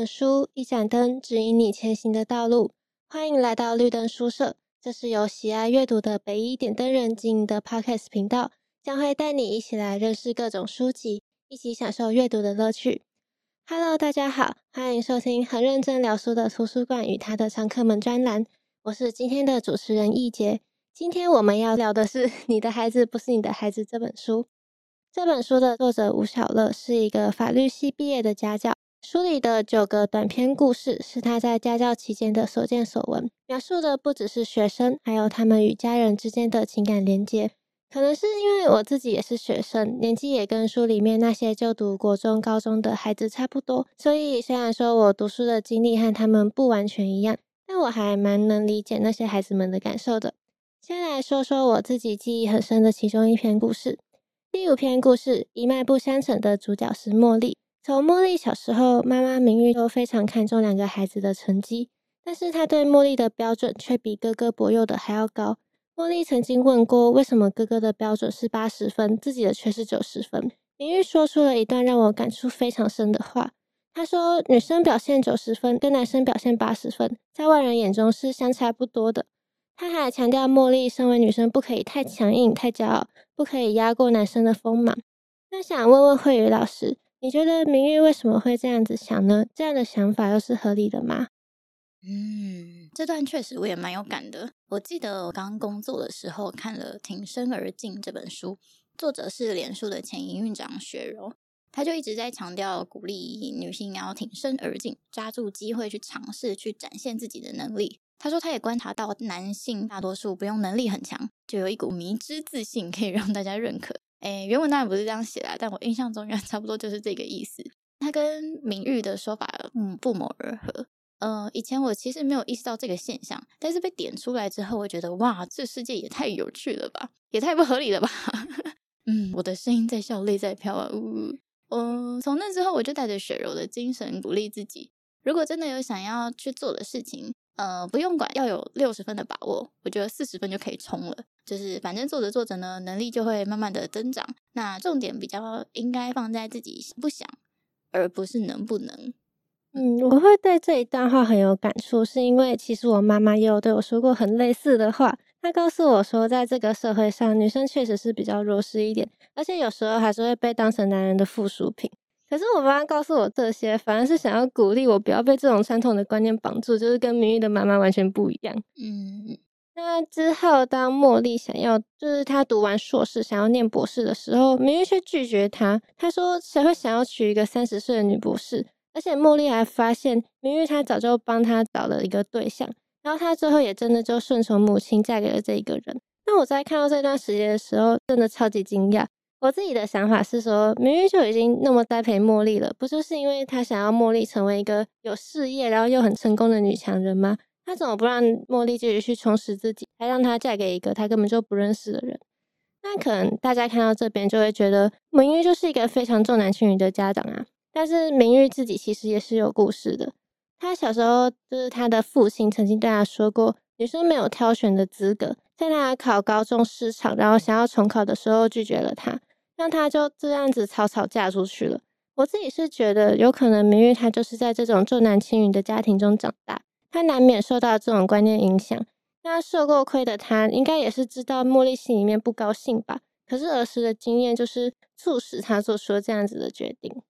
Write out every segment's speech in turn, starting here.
本书，一盏灯，指引你前行的道路。欢迎来到绿灯书社，这是由喜爱阅读的北一点灯人经营的 Podcast 频道，将会带你一起来认识各种书籍，一起享受阅读的乐趣。Hello，大家好，欢迎收听很认真聊书的图书馆与他的常客们专栏。我是今天的主持人易杰。今天我们要聊的是《你的孩子不是你的孩子》这本书。这本书的作者吴晓乐是一个法律系毕业的家教。书里的九个短篇故事是他在家教期间的所见所闻，描述的不只是学生，还有他们与家人之间的情感连接。可能是因为我自己也是学生，年纪也跟书里面那些就读国中、高中的孩子差不多，所以虽然说我读书的经历和他们不完全一样，但我还蛮能理解那些孩子们的感受的。先来说说我自己记忆很深的其中一篇故事。第五篇故事，一脉不相承的主角是茉莉。从茉莉小时候，妈妈明玉都非常看重两个孩子的成绩，但是她对茉莉的标准却比哥哥柏佑的还要高。茉莉曾经问过，为什么哥哥的标准是八十分，自己的却是九十分？明玉说出了一段让我感触非常深的话。她说：“女生表现九十分，跟男生表现八十分，在外人眼中是相差不多的。”她还强调，茉莉身为女生，不可以太强硬、太骄傲。不可以压过男生的锋芒。那想问问慧宇老师，你觉得明玉为什么会这样子想呢？这样的想法又是合理的吗？嗯，这段确实我也蛮有感的。我记得我刚工作的时候看了《挺身而进》这本书，作者是脸书的前营运长雪柔，他就一直在强调鼓励女性要挺身而进，抓住机会去尝试，去展现自己的能力。他说，他也观察到男性大多数不用能力很强，就有一股迷之自信，可以让大家认可。诶，原文当然不是这样写的，但我印象中应该差不多就是这个意思。他跟明玉的说法，嗯，不谋而合。呃，以前我其实没有意识到这个现象，但是被点出来之后，我觉得哇，这世界也太有趣了吧，也太不合理了吧。嗯，我的声音在笑，泪在飘啊。呜，嗯，从那之后，我就带着雪柔的精神鼓励自己，如果真的有想要去做的事情。呃，不用管要有六十分的把握，我觉得四十分就可以冲了。就是反正做着做着呢，能力就会慢慢的增长。那重点比较应该放在自己想不想，而不是能不能。嗯，我会对这一段话很有感触，是因为其实我妈妈也有对我说过很类似的话。她告诉我说，在这个社会上，女生确实是比较弱势一点，而且有时候还是会被当成男人的附属品。可是我妈妈告诉我这些，反而是想要鼓励我不要被这种传统的观念绑住，就是跟明玉的妈妈完全不一样。嗯，那之后当茉莉想要，就是她读完硕士想要念博士的时候，明玉却拒绝她。她说：“谁会想要娶一个三十岁的女博士？”而且茉莉还发现明玉她早就帮她找了一个对象，然后她最后也真的就顺从母亲嫁给了这一个人。那我在看到这段时间的时候，真的超级惊讶。我自己的想法是说，明玉就已经那么栽培茉莉了，不就是因为他想要茉莉成为一个有事业，然后又很成功的女强人吗？他怎么不让茉莉继续去充实自己，还让她嫁给一个他根本就不认识的人？那可能大家看到这边就会觉得，明玉就是一个非常重男轻女的家长啊。但是明玉自己其实也是有故事的。他小时候就是他的父亲曾经对他说过，女生没有挑选的资格，在他考高中失常，然后想要重考的时候拒绝了他。那她就这样子草草嫁出去了。我自己是觉得，有可能明玉她就是在这种重男轻女的家庭中长大，她难免受到这种观念影响。那受过亏的他，应该也是知道茉莉心里面不高兴吧？可是儿时的经验就是促使他做出了这样子的决定。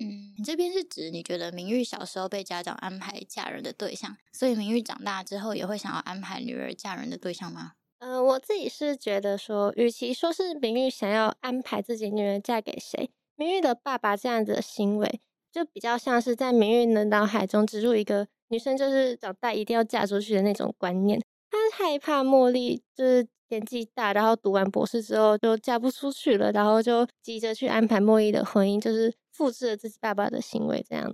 嗯，你这边是指你觉得明玉小时候被家长安排嫁人的对象，所以明玉长大之后也会想要安排女儿嫁人的对象吗？嗯、呃，我自己是觉得说，与其说是明玉想要安排自己女儿嫁给谁，明玉的爸爸这样子的行为，就比较像是在明玉的脑海中植入一个女生就是长大一定要嫁出去的那种观念。他害怕茉莉就是年纪大，然后读完博士之后就嫁不出去了，然后就急着去安排茉莉的婚姻，就是复制了自己爸爸的行为这样。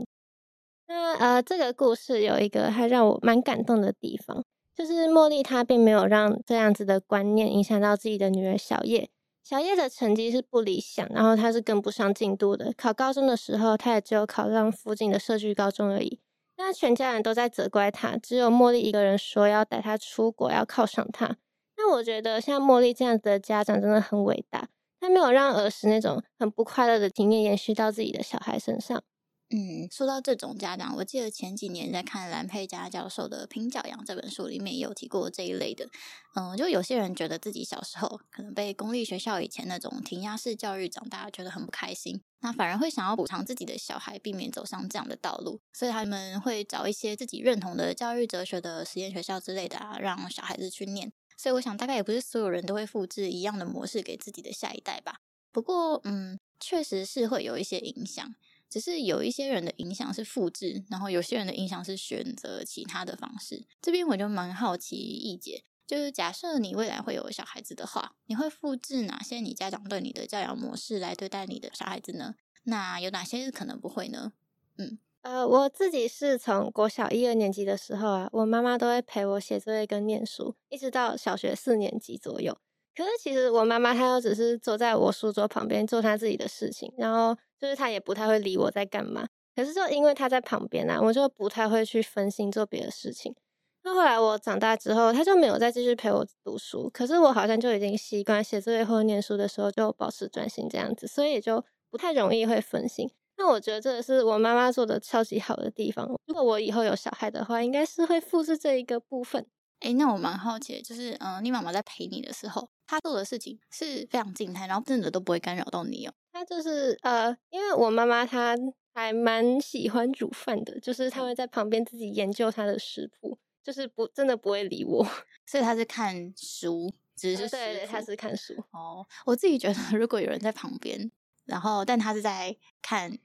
那呃，这个故事有一个还让我蛮感动的地方。就是茉莉，她并没有让这样子的观念影响到自己的女儿小叶。小叶的成绩是不理想，然后她是跟不上进度的。考高中的时候，她也只有考上附近的社区高中而已。那全家人都在责怪他，只有茉莉一个人说要带他出国，要犒赏他。那我觉得像茉莉这样的家长真的很伟大，他没有让儿时那种很不快乐的经验延续到自己的小孩身上。嗯，说到这种家长，我记得前几年在看蓝佩嘉教授的《品角羊》这本书里面也有提过这一类的。嗯，就有些人觉得自己小时候可能被公立学校以前那种填鸭式教育长大，觉得很不开心，那反而会想要补偿自己的小孩，避免走上这样的道路，所以他们会找一些自己认同的教育哲学的实验学校之类的啊，让小孩子去念。所以我想，大概也不是所有人都会复制一样的模式给自己的下一代吧。不过，嗯，确实是会有一些影响。只是有一些人的影响是复制，然后有些人的影响是选择其他的方式。这边我就蛮好奇易姐，就是假设你未来会有小孩子的话，你会复制哪些你家长对你的教养模式来对待你的小孩子呢？那有哪些是可能不会呢？嗯，呃，我自己是从国小一二年级的时候啊，我妈妈都会陪我写作业跟念书，一直到小学四年级左右。可是其实我妈妈她又只是坐在我书桌旁边做她自己的事情，然后就是他也不太会理我在干嘛。可是就因为他在旁边啊，我就不太会去分心做别的事情。那后来我长大之后，他就没有再继续陪我读书。可是我好像就已经习惯写作业或念书的时候就保持专心这样子，所以也就不太容易会分心。那我觉得这是我妈妈做的超级好的地方。如果我以后有小孩的话，应该是会复制这一个部分。哎，那我蛮好奇的，就是嗯，你妈妈在陪你的时候，她做的事情是非常静态，然后真的都不会干扰到你哦。她就是呃，因为我妈妈她还蛮喜欢煮饭的，就是她会在旁边自己研究她的食谱，就是不真的不会理我，所以她是看书，只是、呃、对对，她是看书哦。我自己觉得，如果有人在旁边，然后但她是在看。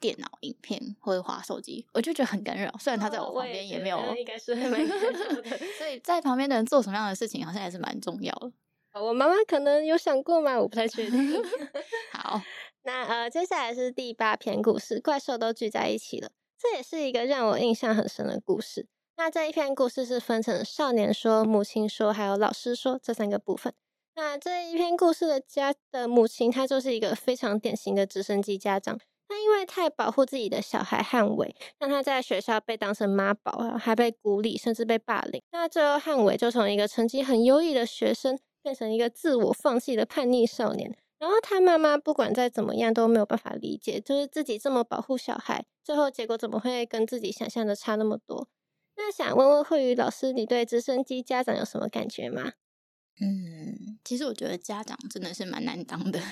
电脑、影片或者滑手机，我就觉得很干扰。虽然他在我旁边，也没有，应该是蛮干扰的。所以在旁边的人做什么样的事情，好像还是蛮重要的。我妈妈可能有想过吗？我不太确定。好，那呃，接下来是第八篇故事，怪兽都聚在一起了。这也是一个让我印象很深的故事。那这一篇故事是分成少年说、母亲说，还有老师说这三个部分。那这一篇故事的家的母亲，她就是一个非常典型的直升机家长。他因为太保护自己的小孩汉伟，让他在学校被当成妈宝，还被孤立，甚至被霸凌。那最后汉伟就从一个成绩很优异的学生，变成一个自我放弃的叛逆少年。然后他妈妈不管再怎么样都没有办法理解，就是自己这么保护小孩，最后结果怎么会跟自己想象的差那么多？那想问问慧宇老师，你对直升机家长有什么感觉吗？嗯，其实我觉得家长真的是蛮难当的。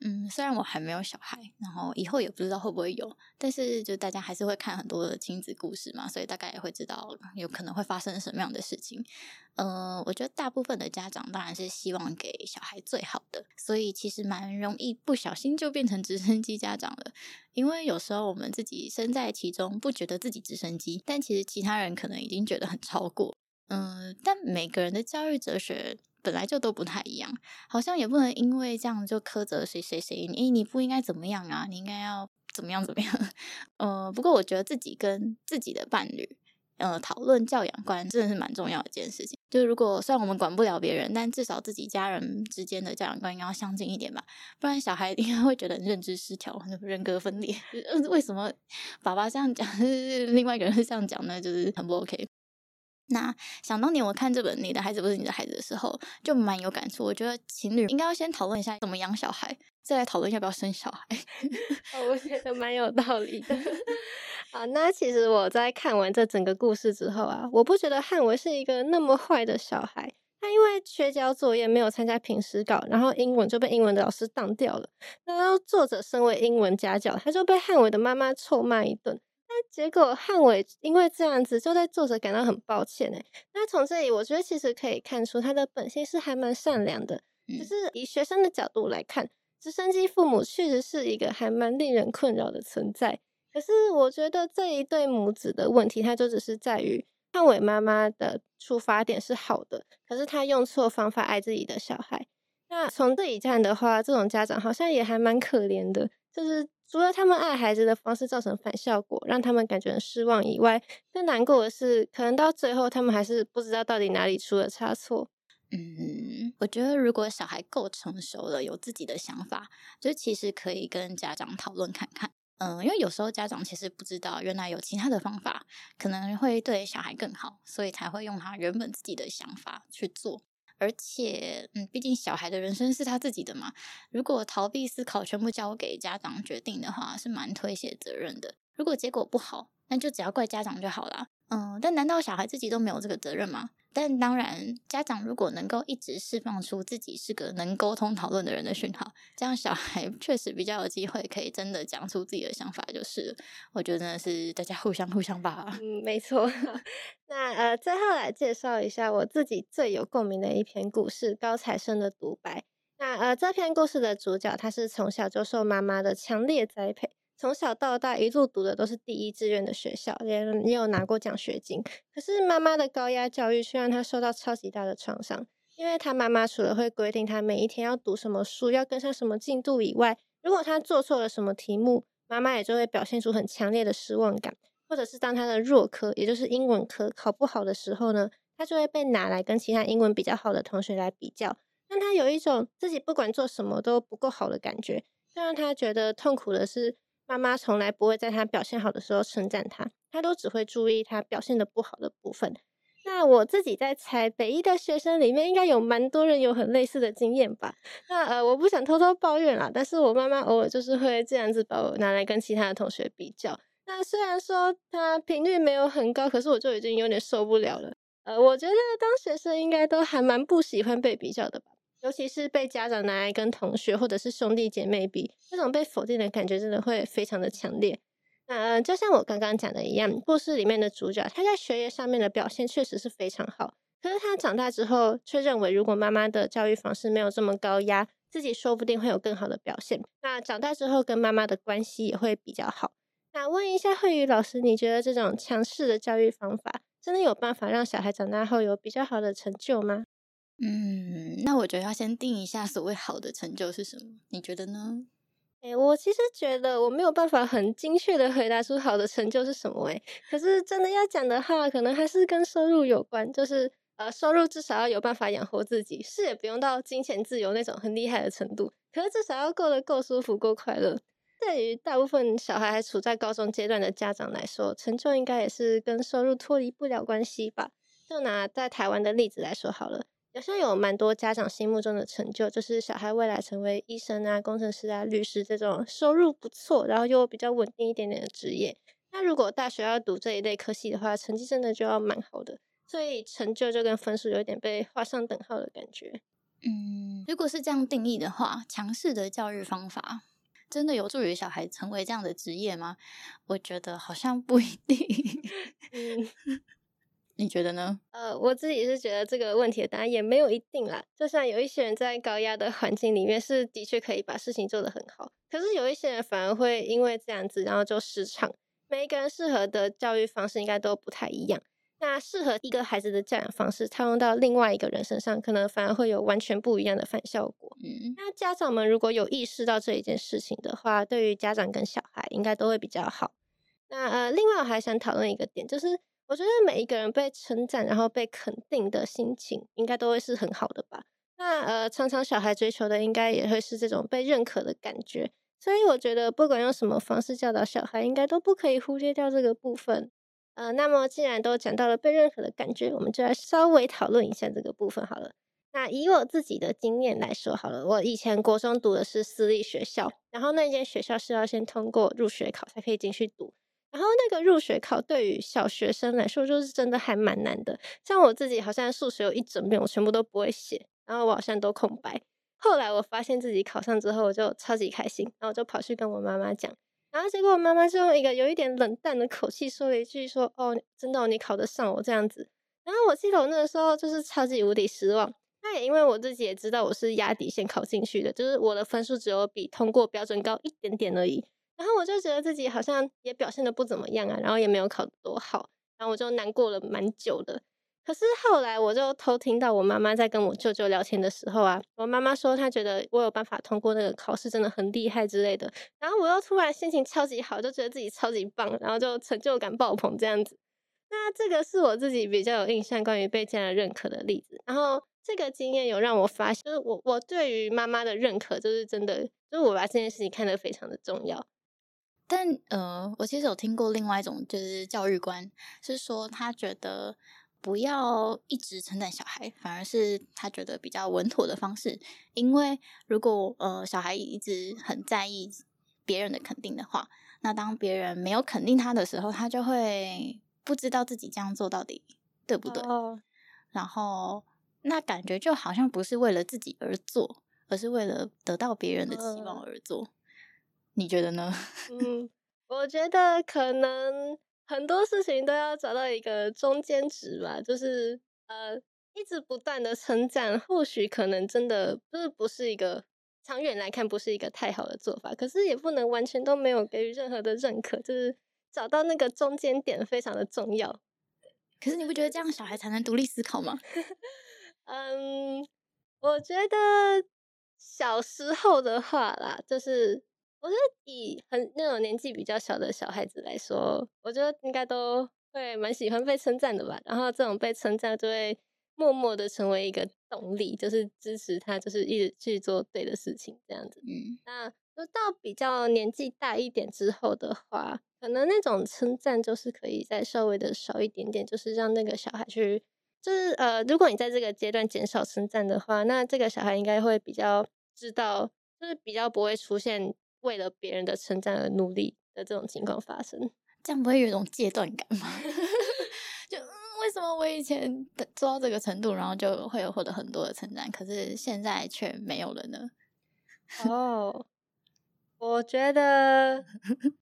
嗯，虽然我还没有小孩，然后以后也不知道会不会有，但是就大家还是会看很多的亲子故事嘛，所以大概也会知道有可能会发生什么样的事情。嗯，我觉得大部分的家长当然是希望给小孩最好的，所以其实蛮容易不小心就变成直升机家长了。因为有时候我们自己身在其中，不觉得自己直升机，但其实其他人可能已经觉得很超过。嗯，但每个人的教育哲学。本来就都不太一样，好像也不能因为这样就苛责谁谁谁。你你不应该怎么样啊？你应该要怎么样怎么样？呃，不过我觉得自己跟自己的伴侣，呃，讨论教养观真的是蛮重要的一件事情。就是如果虽然我们管不了别人，但至少自己家人之间的教养观应该要相近一点吧，不然小孩应该 会觉得认知失调、人格分裂。为什么爸爸这样讲，另外一个人是这样讲呢？就是很不 OK。那想当年我看这本《你的孩子不是你的孩子》的时候，就蛮有感触。我觉得情侣应该要先讨论一下怎么养小孩，再来讨论要不要生小孩。哦，我觉得蛮有道理的。啊，那其实我在看完这整个故事之后啊，我不觉得汉文是一个那么坏的小孩。他因为缺交作业，没有参加平时稿，然后英文就被英文的老师当掉了。然后作者身为英文家教，他就被汉文的妈妈臭骂一顿。结果汉伟因为这样子，就对作者感到很抱歉哎。那从这里，我觉得其实可以看出他的本性是还蛮善良的。只是以学生的角度来看，直升机父母确实是一个还蛮令人困扰的存在。可是我觉得这一对母子的问题，它就只是在于汉伟妈妈的出发点是好的，可是他用错方法爱自己的小孩。那从这一站的话，这种家长好像也还蛮可怜的，就是。除了他们爱孩子的方式造成反效果，让他们感觉很失望以外，更难过的是，可能到最后他们还是不知道到底哪里出了差错。嗯，我觉得如果小孩够成熟了，有自己的想法，就其实可以跟家长讨论看看。嗯，因为有时候家长其实不知道，原来有其他的方法可能会对小孩更好，所以才会用他原本自己的想法去做。而且，嗯，毕竟小孩的人生是他自己的嘛。如果逃避思考，全部交给家长决定的话，是蛮推卸责任的。如果结果不好，那就只要怪家长就好了。嗯，但难道小孩自己都没有这个责任吗？但当然，家长如果能够一直释放出自己是个能沟通讨论的人的讯号，这样小孩确实比较有机会可以真的讲出自己的想法，就是。我觉得真的是大家互相互相吧。嗯，没错。那呃，最后来介绍一下我自己最有共鸣的一篇故事——高材生的独白。那呃，这篇故事的主角他是从小就受妈妈的强烈栽培。从小到大一路读的都是第一志愿的学校，也也有拿过奖学金。可是妈妈的高压教育却让他受到超级大的创伤，因为他妈妈除了会规定他每一天要读什么书，要跟上什么进度以外，如果他做错了什么题目，妈妈也就会表现出很强烈的失望感。或者是当他的弱科，也就是英文科考不好的时候呢，他就会被拿来跟其他英文比较好的同学来比较，让他有一种自己不管做什么都不够好的感觉，这让他觉得痛苦的是。妈妈从来不会在他表现好的时候称赞他，他都只会注意他表现的不好的部分。那我自己在猜，北一的学生里面应该有蛮多人有很类似的经验吧？那呃，我不想偷偷抱怨啦，但是我妈妈偶尔就是会这样子把我拿来跟其他的同学比较。那虽然说他频率没有很高，可是我就已经有点受不了了。呃，我觉得当学生应该都还蛮不喜欢被比较的吧。尤其是被家长拿来跟同学或者是兄弟姐妹比，这种被否定的感觉真的会非常的强烈。那就像我刚刚讲的一样，故事里面的主角他在学业上面的表现确实是非常好，可是他长大之后却认为，如果妈妈的教育方式没有这么高压，自己说不定会有更好的表现。那长大之后跟妈妈的关系也会比较好。那问一下慧宇老师，你觉得这种强势的教育方法真的有办法让小孩长大后有比较好的成就吗？嗯，那我觉得要先定一下所谓好的成就是什么？你觉得呢？诶、我其实觉得我没有办法很精确的回答出好的成就是什么诶，可是真的要讲的话，可能还是跟收入有关，就是呃，收入至少要有办法养活自己，是也不用到金钱自由那种很厉害的程度，可是至少要过得够舒服、够快乐。对于大部分小孩还处在高中阶段的家长来说，成就应该也是跟收入脱离不了关系吧？就拿在台湾的例子来说好了。好像有蛮多家长心目中的成就，就是小孩未来成为医生啊、工程师啊、律师这种收入不错，然后又比较稳定一点点的职业。那如果大学要读这一类科系的话，成绩真的就要蛮好的，所以成就就跟分数有点被画上等号的感觉。嗯，如果是这样定义的话，强势的教育方法真的有助于小孩成为这样的职业吗？我觉得好像不一定。嗯。你觉得呢？呃，我自己是觉得这个问题的答案也没有一定啦。就像有一些人在高压的环境里面是的确可以把事情做得很好，可是有一些人反而会因为这样子，然后就失常。每一个人适合的教育方式应该都不太一样。那适合一个孩子的教养方式套用到另外一个人身上，可能反而会有完全不一样的反效果。嗯，那家长们如果有意识到这一件事情的话，对于家长跟小孩应该都会比较好。那呃，另外我还想讨论一个点，就是。我觉得每一个人被称赞，然后被肯定的心情，应该都会是很好的吧？那呃，常常小孩追求的，应该也会是这种被认可的感觉。所以我觉得，不管用什么方式教导小孩，应该都不可以忽略掉这个部分。呃，那么既然都讲到了被认可的感觉，我们就来稍微讨论一下这个部分好了。那以我自己的经验来说好了，我以前国中读的是私立学校，然后那间学校是要先通过入学考才可以进去读。然后那个入学考对于小学生来说，就是真的还蛮难的。像我自己，好像数学有一整遍我全部都不会写，然后我好像都空白。后来我发现自己考上之后，我就超级开心，然后我就跑去跟我妈妈讲。然后结果我妈妈就用一个有一点冷淡的口气说了一句说：“哦，真的哦，你考得上我这样子。”然后我记得我那个时候就是超级无敌失望。那也因为我自己也知道我是压底线考进去的，就是我的分数只有比通过标准高一点点而已。然后我就觉得自己好像也表现得不怎么样啊，然后也没有考多好，然后我就难过了蛮久的。可是后来我就偷听到我妈妈在跟我舅舅聊天的时候啊，我妈妈说她觉得我有办法通过那个考试，真的很厉害之类的。然后我又突然心情超级好，就觉得自己超级棒，然后就成就感爆棚这样子。那这个是我自己比较有印象关于被家人认可的例子。然后这个经验有让我发现，就是我我对于妈妈的认可，就是真的，就是我把这件事情看得非常的重要。但呃，我其实有听过另外一种就是教育观，是说他觉得不要一直称赞小孩，反而是他觉得比较稳妥的方式。因为如果呃小孩一直很在意别人的肯定的话，那当别人没有肯定他的时候，他就会不知道自己这样做到底对不对。哦。然后那感觉就好像不是为了自己而做，而是为了得到别人的期望而做。哦。你觉得呢？嗯，我觉得可能很多事情都要找到一个中间值吧，就是呃，一直不断的成长，或许可能真的就是不是一个。长远来看，不是一个太好的做法，可是也不能完全都没有给予任何的认可，就是找到那个中间点非常的重要。可是你不觉得这样小孩才能独立思考吗？嗯，我觉得小时候的话啦，就是我觉得以很那种年纪比较小的小孩子来说，我觉得应该都会蛮喜欢被称赞的吧。然后这种被称赞就会。默默的成为一个动力，就是支持他，就是一直去做对的事情，这样子。嗯，那就到比较年纪大一点之后的话，可能那种称赞就是可以再稍微的少一点点，就是让那个小孩去，就是呃，如果你在这个阶段减少称赞的话，那这个小孩应该会比较知道，就是比较不会出现为了别人的称赞而努力的这种情况发生。这样不会有一种戒断感吗？就。为什么我以前做到这个程度，然后就会有获得很多的称赞，可是现在却没有了呢？哦，我觉得，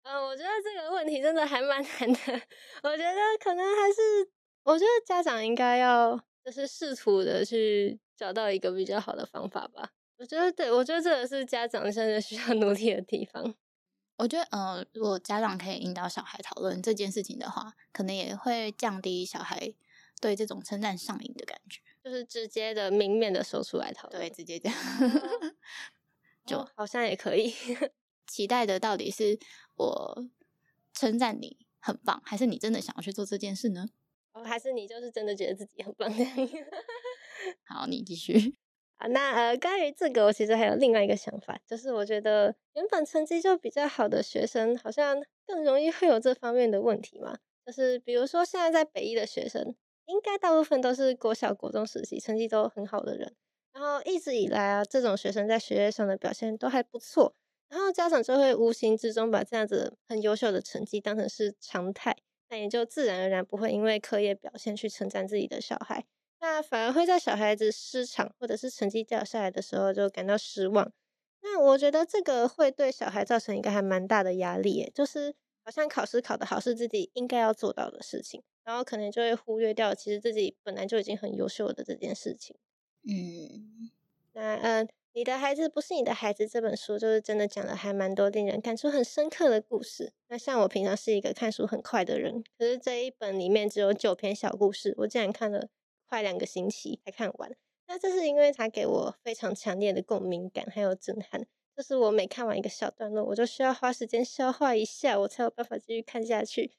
嗯，我觉得这个问题真的还蛮难的。我觉得可能还是，我觉得家长应该要就是试图的去找到一个比较好的方法吧。我觉得，对，我觉得这个是家长现在需要努力的地方。我觉得，呃，如果家长可以引导小孩讨论这件事情的话，可能也会降低小孩对这种称赞上瘾的感觉，就是直接的、明面的说出来讨论。对，直接这样，就、哦、好像也可以。期待的到底是我称赞你很棒，还是你真的想要去做这件事呢？哦，还是你就是真的觉得自己很棒？好，你继续。啊，那呃，关于这个，我其实还有另外一个想法，就是我觉得原本成绩就比较好的学生，好像更容易会有这方面的问题嘛。就是比如说，现在在北一的学生，应该大部分都是国小、国中时期成绩都很好的人，然后一直以来啊，这种学生在学业上的表现都还不错，然后家长就会无形之中把这样子很优秀的成绩当成是常态，那也就自然而然不会因为课业表现去称赞自己的小孩。那反而会在小孩子失常或者是成绩掉下来的时候就感到失望。那我觉得这个会对小孩造成一个还蛮大的压力，诶，就是好像考试考得好是自己应该要做到的事情，然后可能就会忽略掉其实自己本来就已经很优秀的这件事情。嗯，那嗯，你的孩子不是你的孩子这本书就是真的讲了还蛮多令人感触很深刻的故事。那像我平常是一个看书很快的人，可是这一本里面只有九篇小故事，我竟然看了。快两个星期才看完，那这是因为它给我非常强烈的共鸣感，还有震撼。就是我每看完一个小段落，我就需要花时间消化一下，我才有办法继续看下去。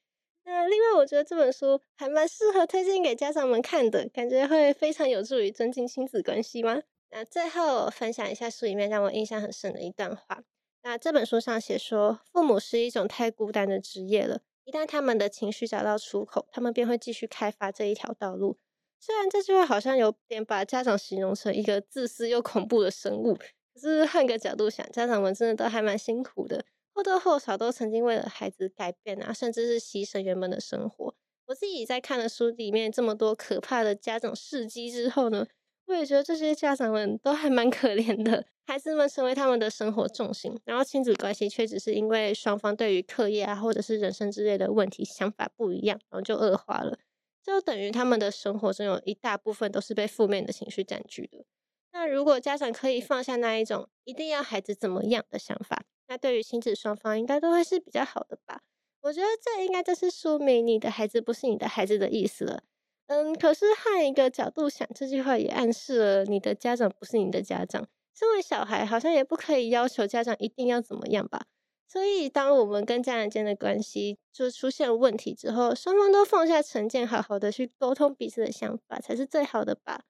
那另外，我觉得这本书还蛮适合推荐给家长们看的，感觉会非常有助于增进亲子关系吗？那最后分享一下书里面让我印象很深的一段话。那这本书上写说，父母是一种太孤单的职业了，一旦他们的情绪找到出口，他们便会继续开发这一条道路。虽然这句话好像有点把家长形容成一个自私又恐怖的生物，可是换个角度想，家长们真的都还蛮辛苦的，或多或少都曾经为了孩子改变啊，甚至是牺牲原本的生活。我自己在看了书里面这么多可怕的家长事迹之后呢，我也觉得这些家长们都还蛮可怜的，孩子们成为他们的生活重心，然后亲子关系却只是因为双方对于课业啊或者是人生之类的问题想法不一样，然后就恶化了。就等于他们的生活中有一大部分都是被负面的情绪占据的。那如果家长可以放下那一种一定要孩子怎么样的想法，那对于亲子双方应该都会是比较好的吧？我觉得这应该就是说明你的孩子不是你的孩子的意思了。嗯，可是换一个角度想，这句话也暗示了你的家长不是你的家长。身为小孩，好像也不可以要求家长一定要怎么样吧？所以，当我们跟家人间的关系就出现问题之后，双方都放下成见，好好的去沟通彼此的想法，才是最好的吧。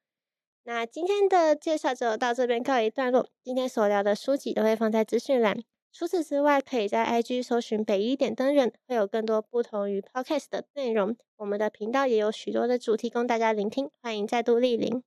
那今天的介绍就到这边告一段落。今天所聊的书籍都会放在资讯栏。除此之外，可以在 IG 搜寻北一点灯人，会有更多不同于 Podcast 的内容。我们的频道也有许多的主题供大家聆听，欢迎再度莅临。